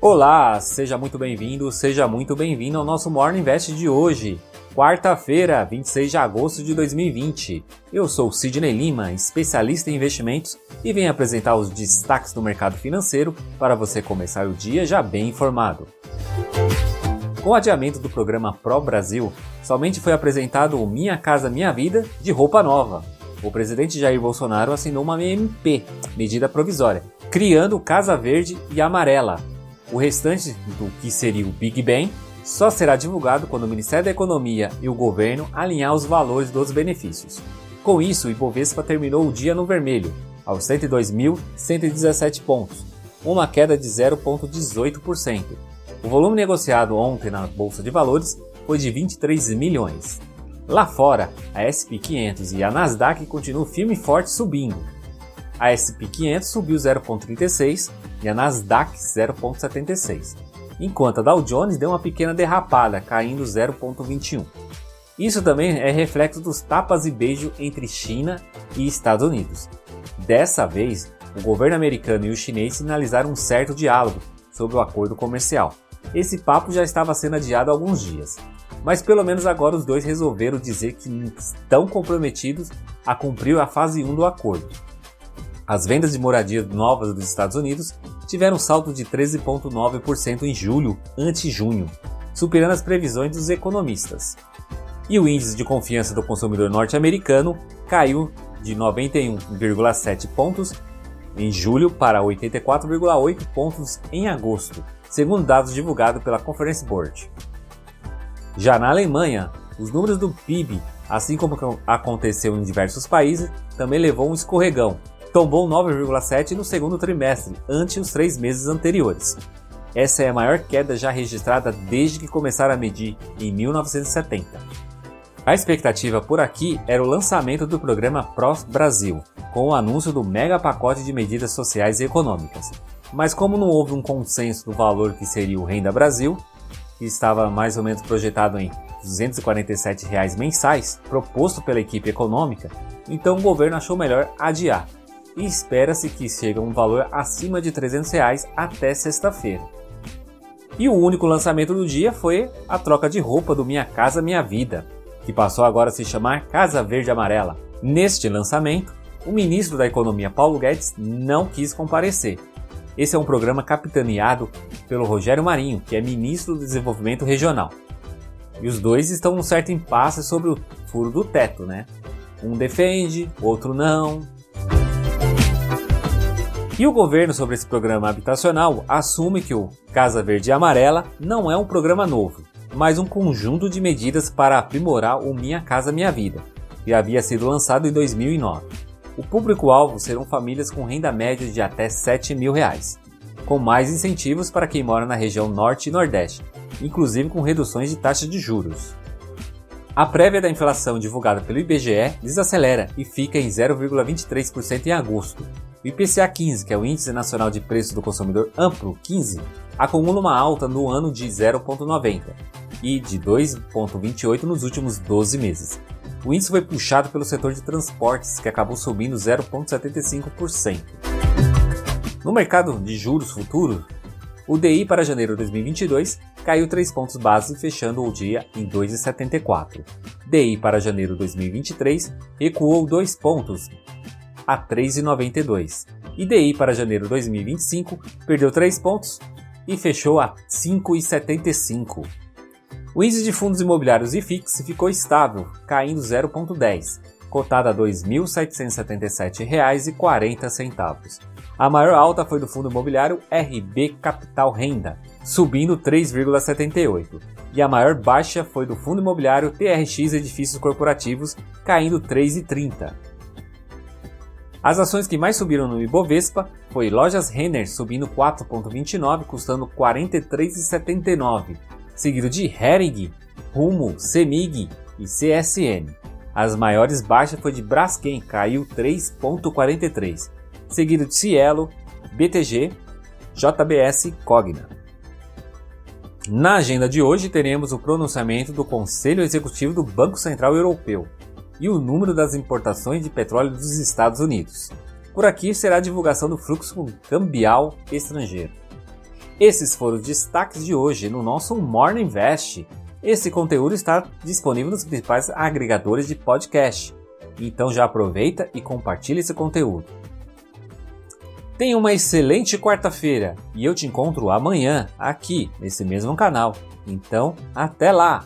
Olá, seja muito bem-vindo, seja muito bem-vindo ao nosso Morning Invest de hoje, quarta-feira, 26 de agosto de 2020. Eu sou Sidney Lima, especialista em investimentos, e venho apresentar os destaques do mercado financeiro para você começar o dia já bem informado. Com o adiamento do programa Pro Brasil, somente foi apresentado o Minha Casa Minha Vida de roupa nova. O presidente Jair Bolsonaro assinou uma MP, medida provisória, criando Casa Verde e Amarela, o restante do que seria o Big Bang só será divulgado quando o Ministério da Economia e o governo alinhar os valores dos benefícios. Com isso, o Ibovespa terminou o dia no vermelho, aos 102.117 pontos, uma queda de 0,18%. O volume negociado ontem na Bolsa de Valores foi de 23 milhões. Lá fora, a SP 500 e a Nasdaq continuam firme e forte subindo, a SP 500 subiu 0,36 e a Nasdaq 0,76, enquanto a Dow Jones deu uma pequena derrapada, caindo 0,21. Isso também é reflexo dos tapas e beijo entre China e Estados Unidos. Dessa vez, o governo americano e o chinês sinalizaram um certo diálogo sobre o acordo comercial. Esse papo já estava sendo adiado há alguns dias, mas pelo menos agora os dois resolveram dizer que estão comprometidos a cumprir a fase 1 do acordo, as vendas de moradias novas dos Estados Unidos tiveram um salto de 13,9% em julho ante junho, superando as previsões dos economistas. E o índice de confiança do consumidor norte-americano caiu de 91,7 pontos em julho para 84,8 pontos em agosto, segundo dados divulgados pela Conference Board. Já na Alemanha, os números do PIB, assim como aconteceu em diversos países, também levou um escorregão, tombou 9,7% no segundo trimestre, ante os três meses anteriores. Essa é a maior queda já registrada desde que começaram a medir, em 1970. A expectativa por aqui era o lançamento do programa PROS Brasil, com o anúncio do mega pacote de medidas sociais e econômicas. Mas como não houve um consenso do valor que seria o Renda Brasil, que estava mais ou menos projetado em 247 reais mensais, proposto pela equipe econômica, então o governo achou melhor adiar e espera-se que chegue a um valor acima de 300 reais até sexta-feira. E o único lançamento do dia foi a troca de roupa do Minha Casa Minha Vida, que passou agora a se chamar Casa Verde Amarela. Neste lançamento, o ministro da Economia Paulo Guedes não quis comparecer. Esse é um programa capitaneado pelo Rogério Marinho, que é ministro do Desenvolvimento Regional. E os dois estão num certo impasse sobre o furo do teto, né? Um defende, outro não, e o governo sobre esse programa habitacional assume que o Casa Verde e Amarela não é um programa novo, mas um conjunto de medidas para aprimorar o Minha Casa Minha Vida, que havia sido lançado em 2009. O público-alvo serão famílias com renda média de até 7 mil reais, com mais incentivos para quem mora na região Norte e Nordeste, inclusive com reduções de taxas de juros. A prévia da inflação divulgada pelo IBGE desacelera e fica em 0,23% em agosto, o IPCA 15, que é o Índice Nacional de Preços do Consumidor Amplo 15, acumula uma alta no ano de 0,90 e de 2,28 nos últimos 12 meses. O índice foi puxado pelo setor de transportes, que acabou subindo 0,75%. No mercado de juros futuros, o DI para janeiro de 2022 caiu 3 pontos base, fechando o dia em 2,74. DI para janeiro de 2023 recuou 2 pontos, a 3,92. IDI para janeiro 2025 perdeu 3 pontos e fechou a 5,75. O índice de fundos imobiliários IFIX ficou estável, caindo 0,10, cotada a R$ 2.777,40. A maior alta foi do fundo imobiliário RB Capital Renda, subindo 3,78, e a maior baixa foi do fundo imobiliário TRX Edifícios Corporativos, caindo 3,30. As ações que mais subiram no Ibovespa foi Lojas Renner subindo 4,29, custando 43,79, seguido de Hering, Rumo, Semig e CSN. As maiores baixas foi de Braskem, caiu 3,43, seguido de Cielo, BTG, JBS Cogna. Na agenda de hoje teremos o pronunciamento do Conselho Executivo do Banco Central Europeu, e o número das importações de petróleo dos Estados Unidos. Por aqui será a divulgação do fluxo cambial estrangeiro. Esses foram os destaques de hoje no nosso Morning Invest. Esse conteúdo está disponível nos principais agregadores de podcast. Então já aproveita e compartilha esse conteúdo. Tenha uma excelente quarta-feira e eu te encontro amanhã aqui nesse mesmo canal. Então, até lá!